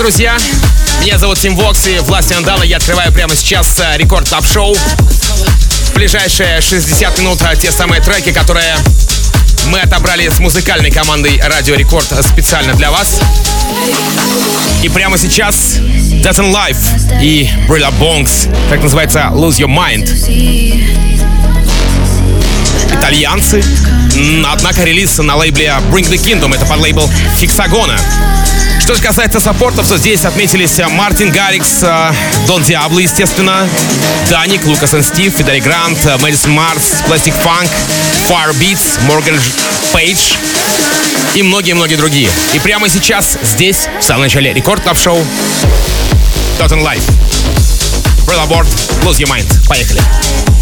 Друзья! Меня зовут Тим Вокс и Власти Андала. Я открываю прямо сейчас э, рекорд топ шоу В ближайшие 60 минут э, те самые треки, которые мы отобрали с музыкальной командой Радио Рекорд специально для вас. И прямо сейчас Death and Life и Brilla Bongs, так называется Lose Your Mind. Итальянцы, однако релиз на лейбле Bring the Kingdom, это под лейбл Hexagona. Что же касается саппортов, то здесь отметились э, Мартин Гаррикс, э, Дон Диабло, естественно, Даник, Лукас и Стив, Федери Грант, э, Мэдисон Марс, Пластик Фанк, Fire Beats, Морган Пейдж и многие-многие другие. И прямо сейчас, здесь, в самом начале рекорд клаб шоу Totten Life. Борд, Lose Your Mind. Поехали. Record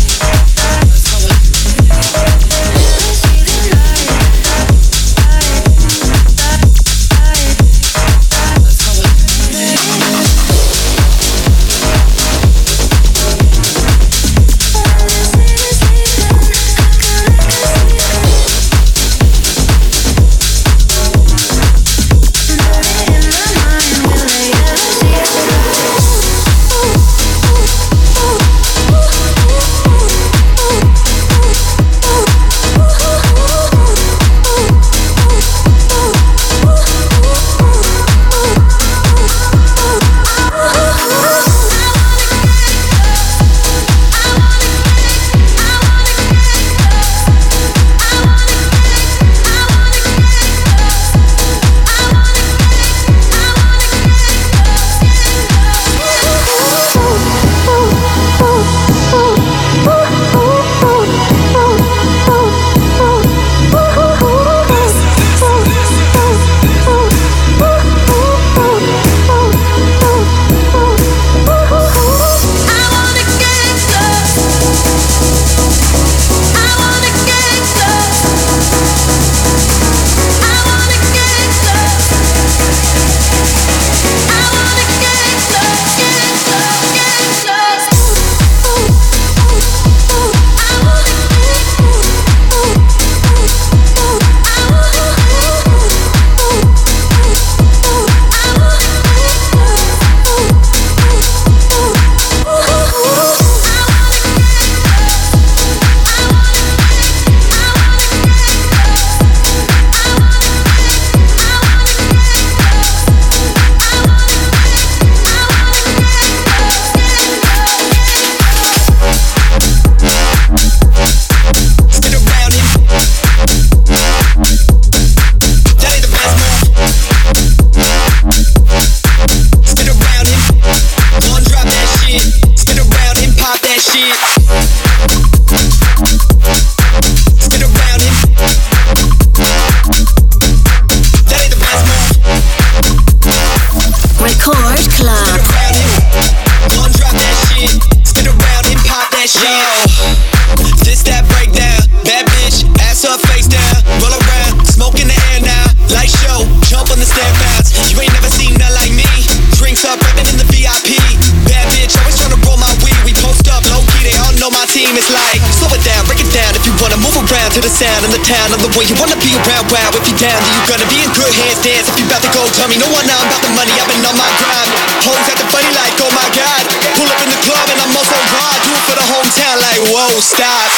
stop.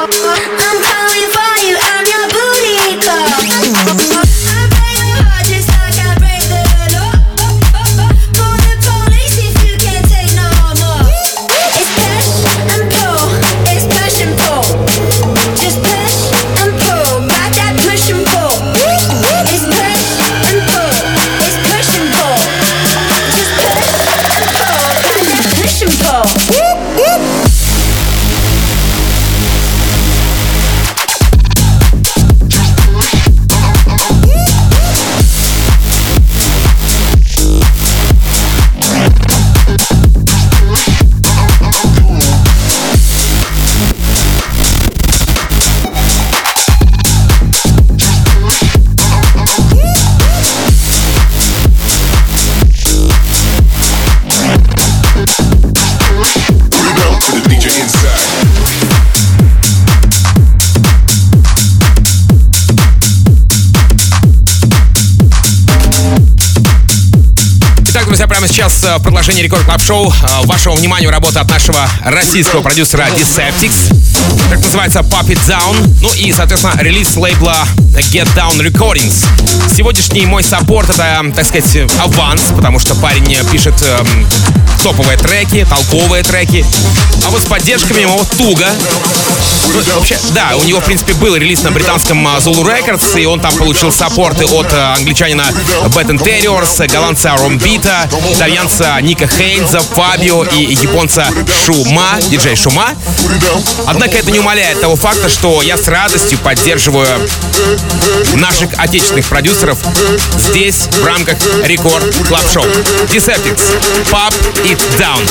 oh, oh, oh. Сейчас э, продолжение Record Club Show. Э, вашему вниманию работа от нашего российского продюсера Deceptics. Так называется Pop It Down. Ну и, соответственно, релиз лейбла Get Down Recordings. Сегодняшний мой support это, так сказать, аванс, потому что парень пишет эм, топовые треки, толковые треки. А вот с поддержками ему туго. Ну, вообще, да, у него, в принципе, был релиз на британском э, Zulu Records, и он там получил support ы от англичанина Bad Interiors, голландца Ромбита, итальянца Ника Хейнза, Фабио и японца Шума, диджей Шума. Однако это не умаляет того факта, что я с радостью поддерживаю наших отечественных продюсеров здесь, в рамках Record Club Show. Deceptics, Pop It Down.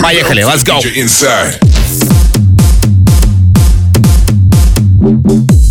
Поехали, let's go! Come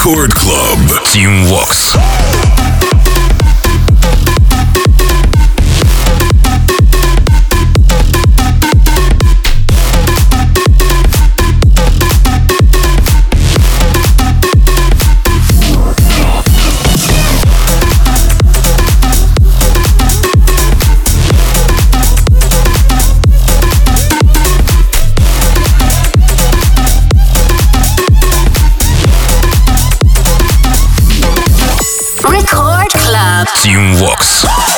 Record Club. Team Vox. Team Vox.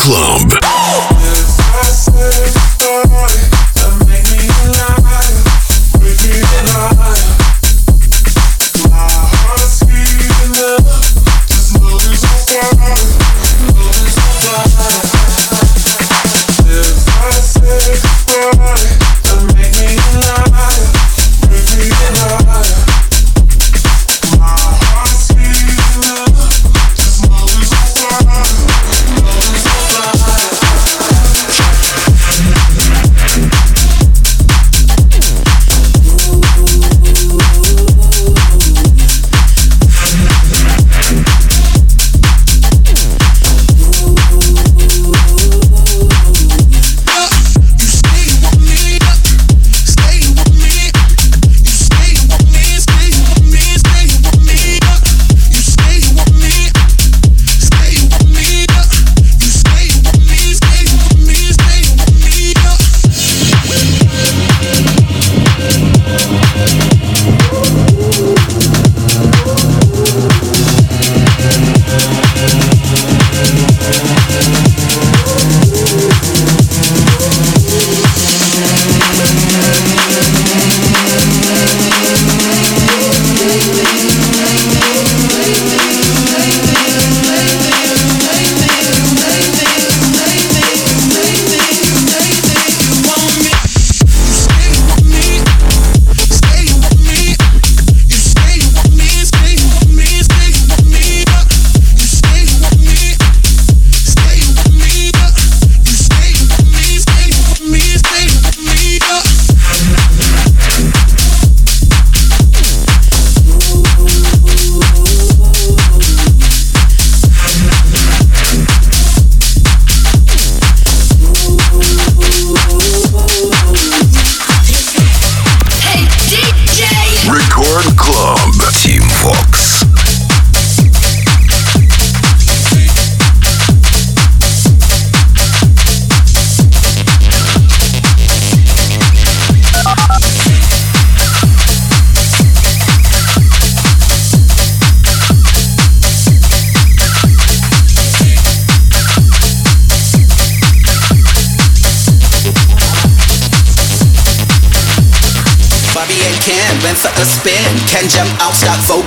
Club.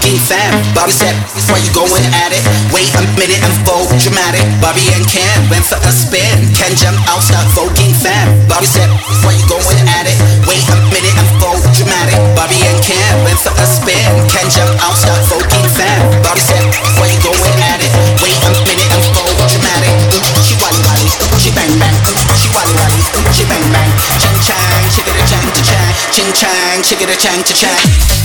Voguing fam. Bobby said, Why you going at it? Wait a minute and full dramatic. Bobby and Ken went for a spin. Ken jumped out, start voguing fam. Bobby said, Why you going at it? Wait a minute and full dramatic. Bobby and Ken went for a spin. Ken jumped out, start voguing fam. Bobby said, Why you going at it? Wait a minute and vogue dramatic. Uh, She wally wally, she bang bang. Uh, She wally wally, she bang bang. Ching chang, chickadee chang to chang. Ching chang, chickadee chang chang.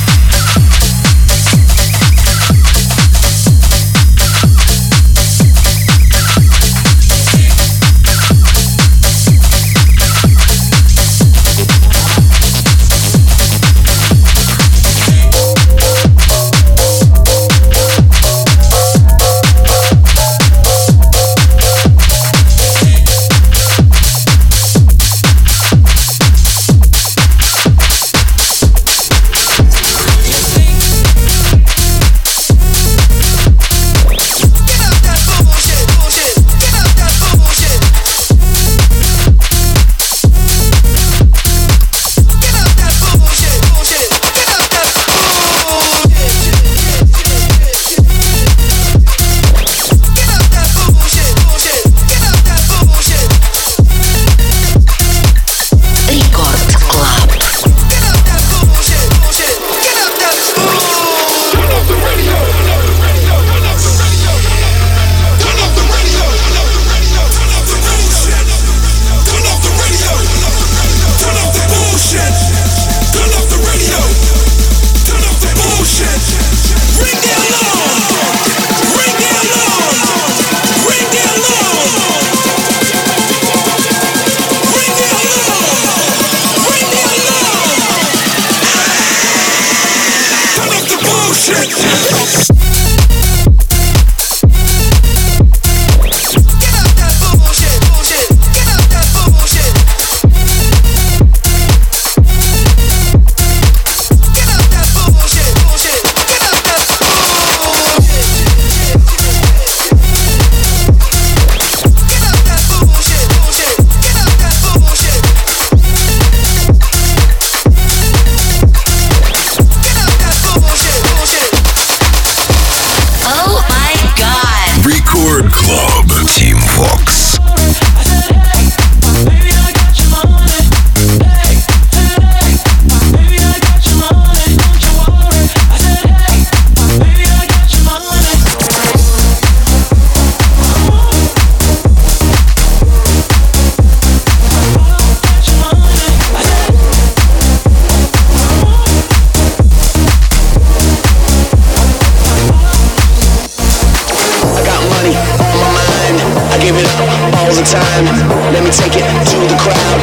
give it up all the time. Let me take it to the crowd.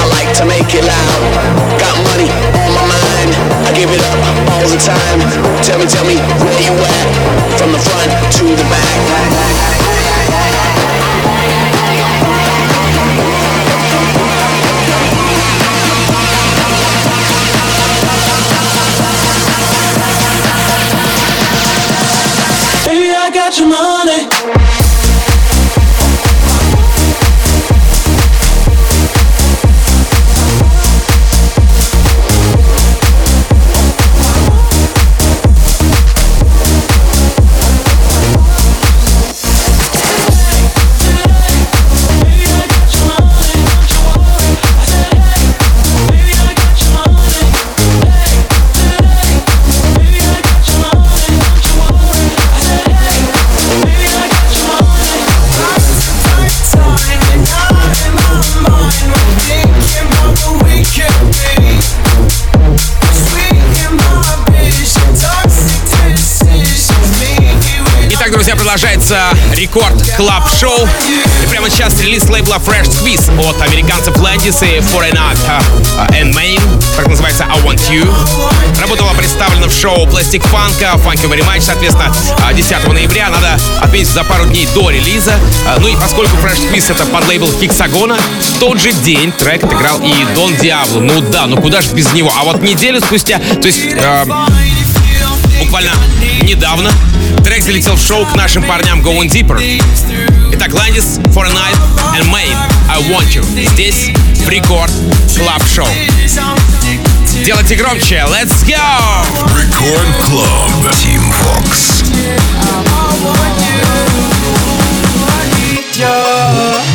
I like to make it loud. Got money on my mind. I give it up all the time. Tell me, tell me where you at. From the front to the back. Рекорд клаб шоу И прямо сейчас релиз лейбла Fresh Squeeze от американцев Landis и Foreign Art and Main, как называется I Want You. Работа была представлена в шоу Plastic Funk, Funky Very Much, соответственно, 10 ноября. Надо отметить за пару дней до релиза. Ну и поскольку Fresh Squeeze это под лейбл Хексагона, в тот же день трек отыграл и Дон Диабло. Ну да, ну куда же без него. А вот неделю спустя, то есть э, буквально недавно, Трек залетел в шоу к нашим парням Going Deeper. Итак, Landis, For a Night and Main, I Want You. Здесь в Record Club Show. Делайте громче, let's go! Record Club, Team Vox. Record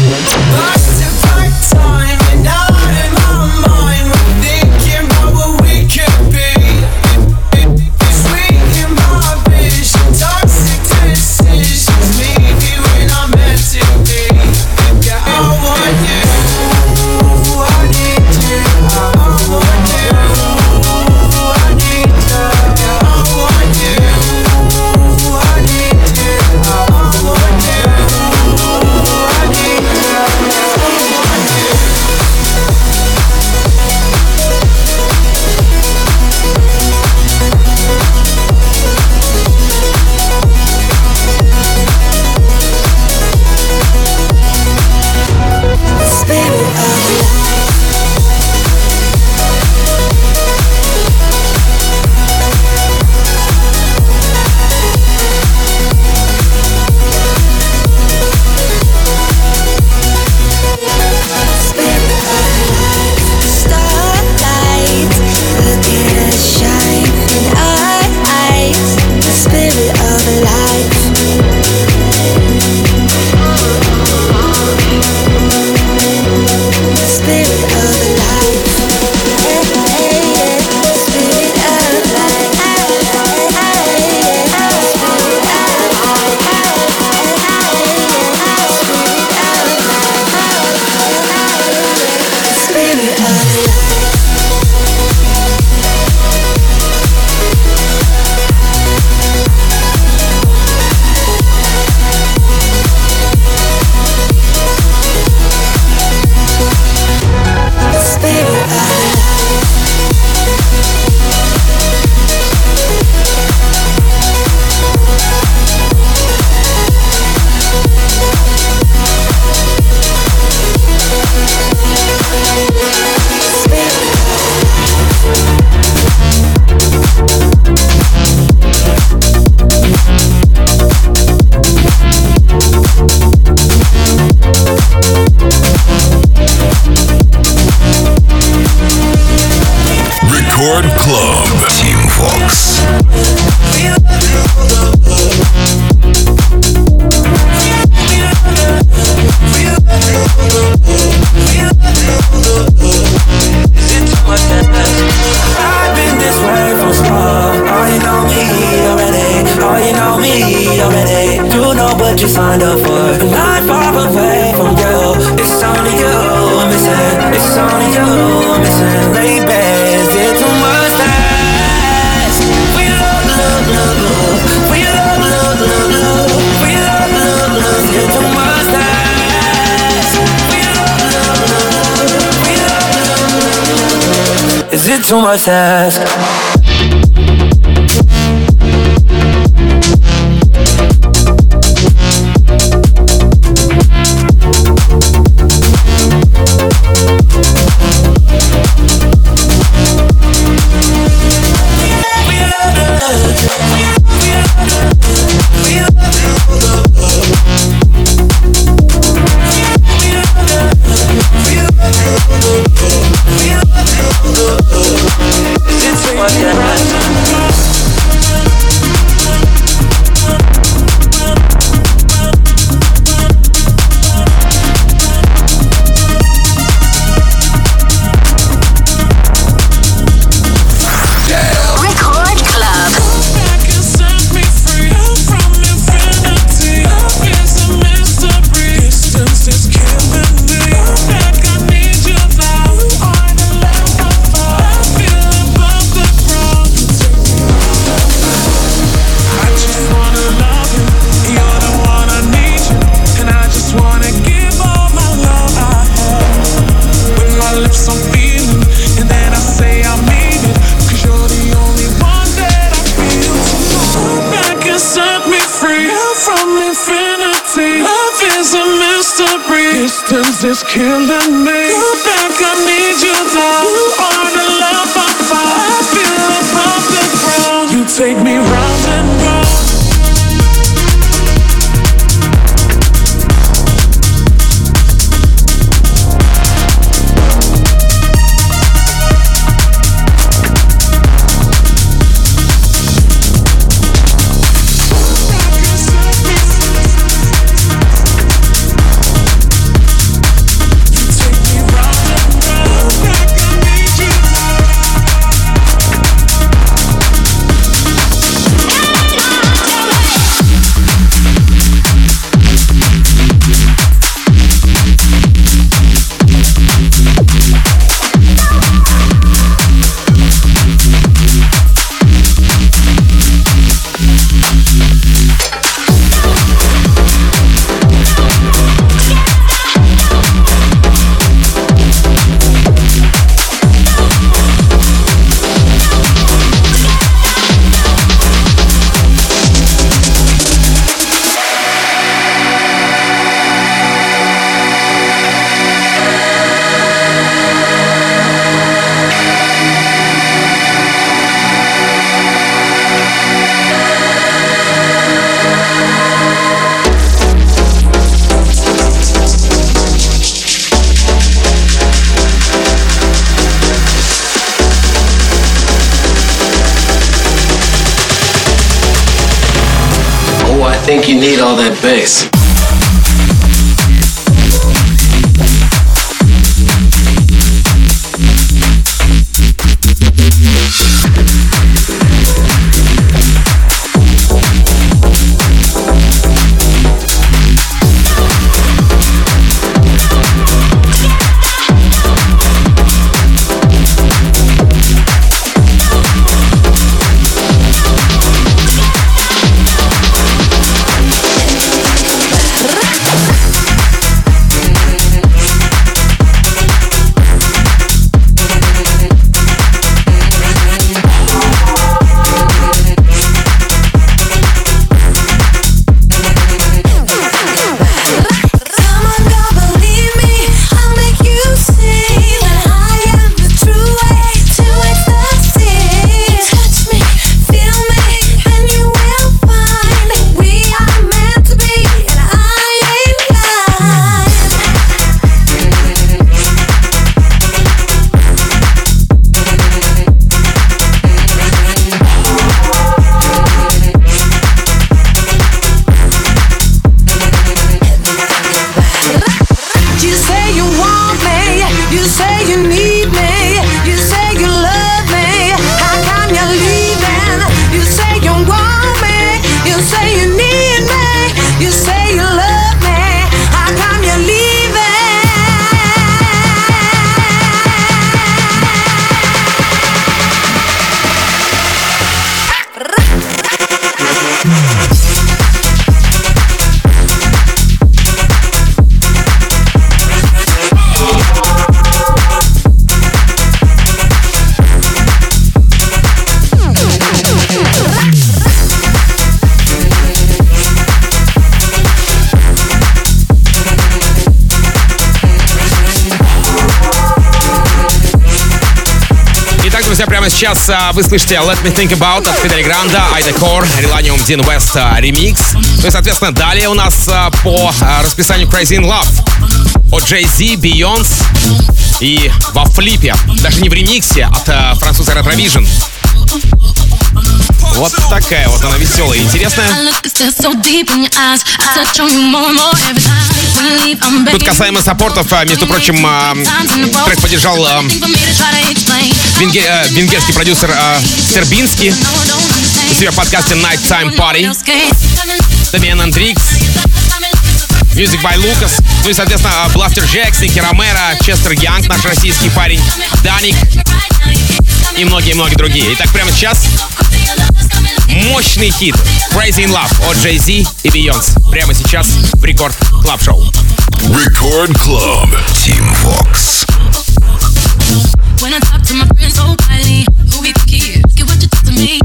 too much to ask? Сейчас а, вы слышите Let Me Think About от Фидели Гранда, Айда Кор, Реланиум Дин Вест ремикс. Ну и, соответственно, далее у нас а, по а, расписанию Crazy in Love от Jay-Z, Beyoncé и во флипе, даже не в ремиксе, от а, француза Retrovision. Вот такая вот она веселая и интересная. Тут касаемо саппортов, а, между прочим, а, трек поддержал а, венге- э, венгерский продюсер Стербинский у себя в подкасте Nighttime Party, Дамиан Андрикс, Music by Lucas, ну и, соответственно, Бластер Джекс, Ники Ромеро, Честер Янг, наш российский парень, Даник. И многие-многие другие. Итак, прямо сейчас мощный хит Crazy in Love от Jay-Z и Beyoncé. Прямо сейчас в Рекорд Клаб Шоу. Record Club. Team Vox. When I talk to my friends so quietly, who we think he is? Get what you talk to me.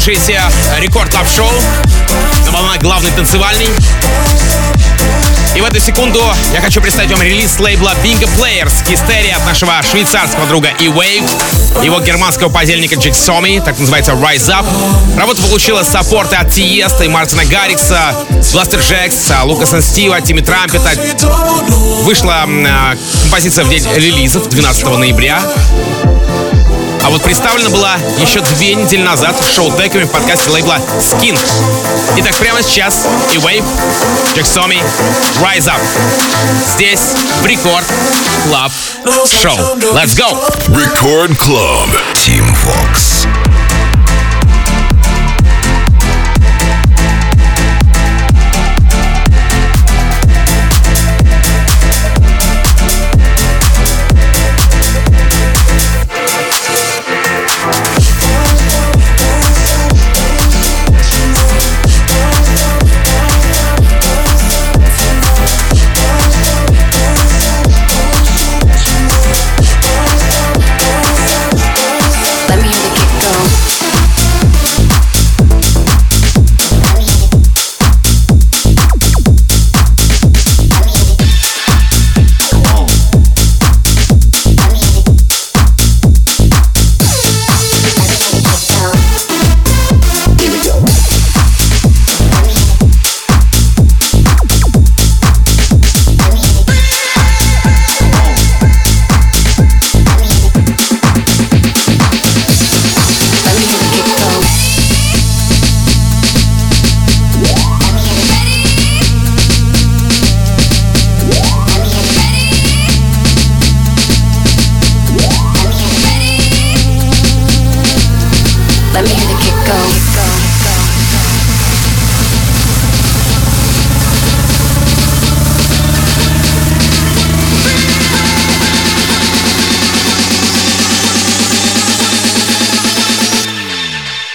Слушаете Record Club Show на волнах главный танцевальный. И в эту секунду я хочу представить вам релиз лейбла Bingo Players Hysteria от нашего швейцарского друга E-Wave, его германского подельника Jaxomy, так называется Rise Up. Работа получила саппорты от Тиеста и Мартина Гаррикса, Blasterjaxx, Лукаса Стива, Тимми Трампета. Вышла э, композиция в день релизов 12 ноября. А вот представлена была еще две недели назад в шоу Деками в подкасте лейбла Skink. Итак, прямо сейчас E-Wave, Jaxomy, Rise Up. Здесь в Record Club Show. Let's go! Record Club. Team Vox.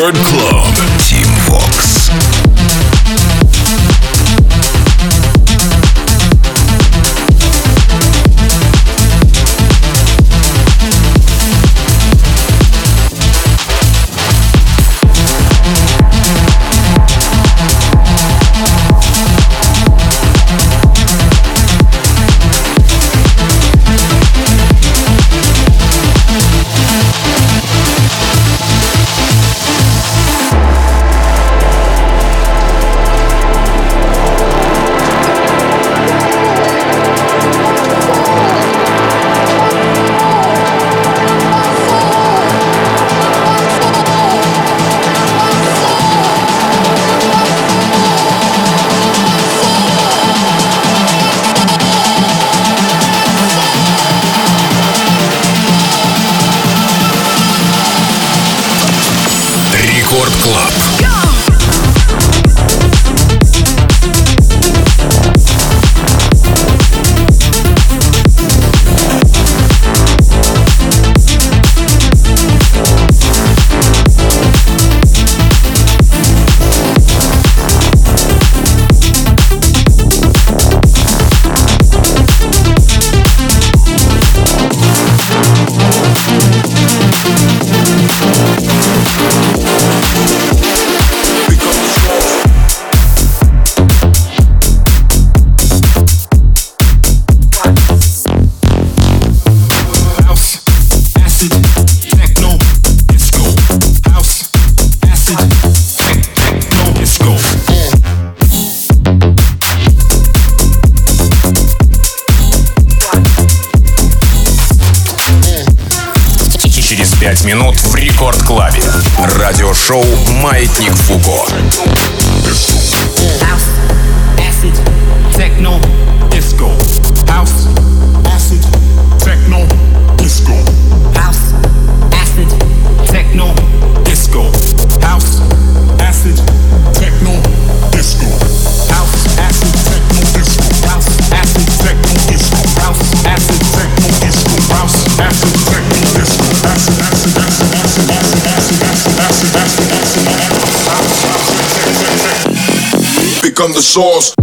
Word Club. Минут в рекорд-клабе. Радиошоу «Маятник Фуко». techno, Become the source.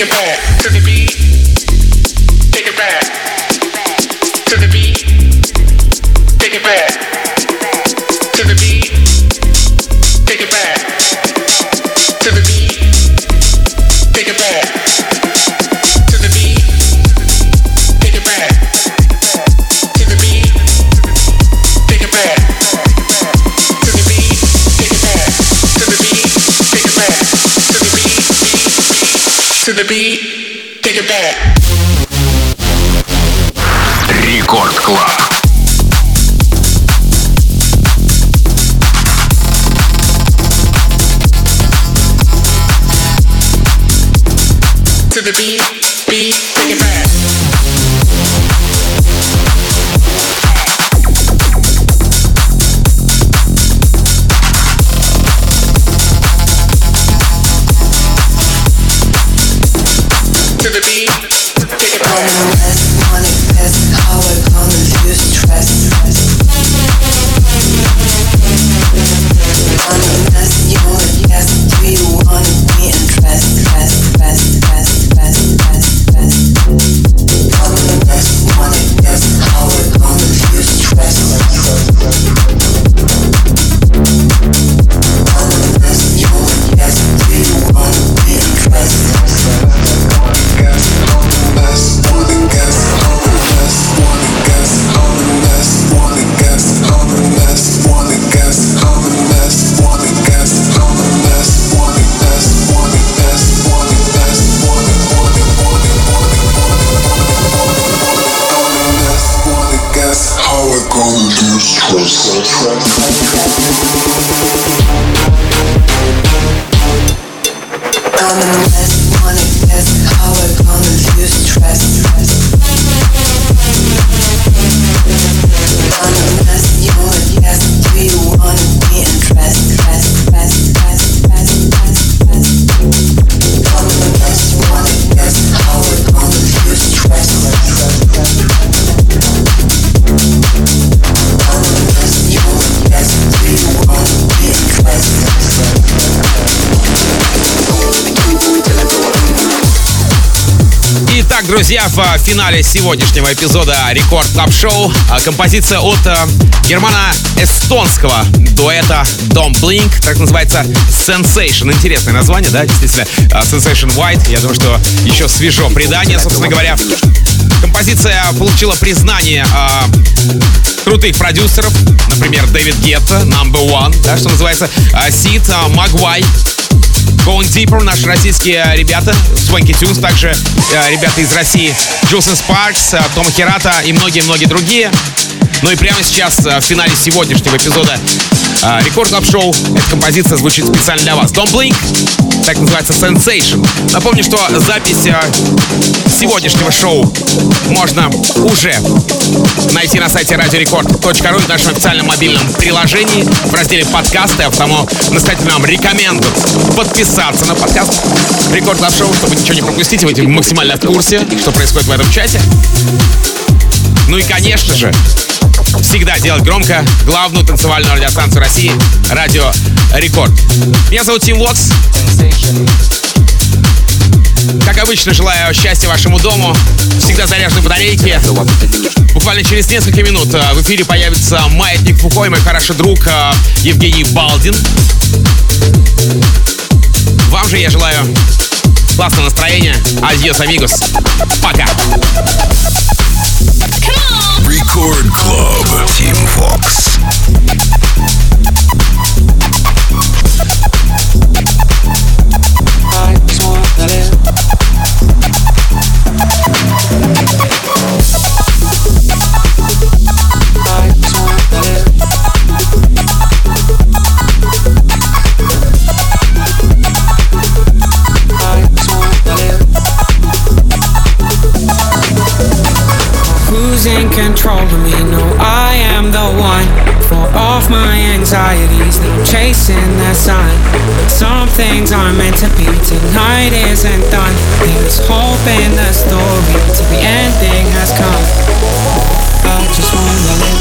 It back. to be друзья, в финале сегодняшнего эпизода Record Club Show а, композиция от а, германо-эстонского дуэта Don't Blink, так называется Sensation. Интересное название, да, действительно. А, Sensation White, я думаю, что еще свежо предание, собственно говоря. Композиция получила признание крутых продюсеров, например, Дэвид Гетта, Number One, да, что называется, CID, Moguai, Going Deeper, наши российские ребята, Swanky Tunes, также э, ребята из России, Jewelz & Sparks, э, Tomo Hirata и многие-многие другие. Ну и прямо сейчас э, в финале сегодняшнего эпизода Record Club Show эта композиция звучит специально для вас. Don't Blink, так называется Sensation. Напомню, что запись э, сегодняшнего шоу можно уже найти на сайте радиорекорд.ру в нашем официальном мобильном приложении в разделе подкасты, а потому настоятельно вам рекомендую подписаться на подкаст Record Club Show, чтобы ничего не пропустить, вы максимально в курсе, что происходит в этом чате. Ну и, конечно же, всегда делать громко главную танцевальную радиостанцию России Радио Рекорд. Меня зовут Тим Вокс. Как обычно, желаю счастья вашему дому, всегда заряженной батарейки. Буквально через несколько минут э, в эфире появится маятник Фуко, мой хороший друг э, Евгений Балдин. Вам же я желаю классного настроения. Адьос, амигос. Пока. Рекорд Клуб. Тим Фокс. Things aren't meant to be. Tonight isn't done. There's hope in the story till the ending has come. I just wanna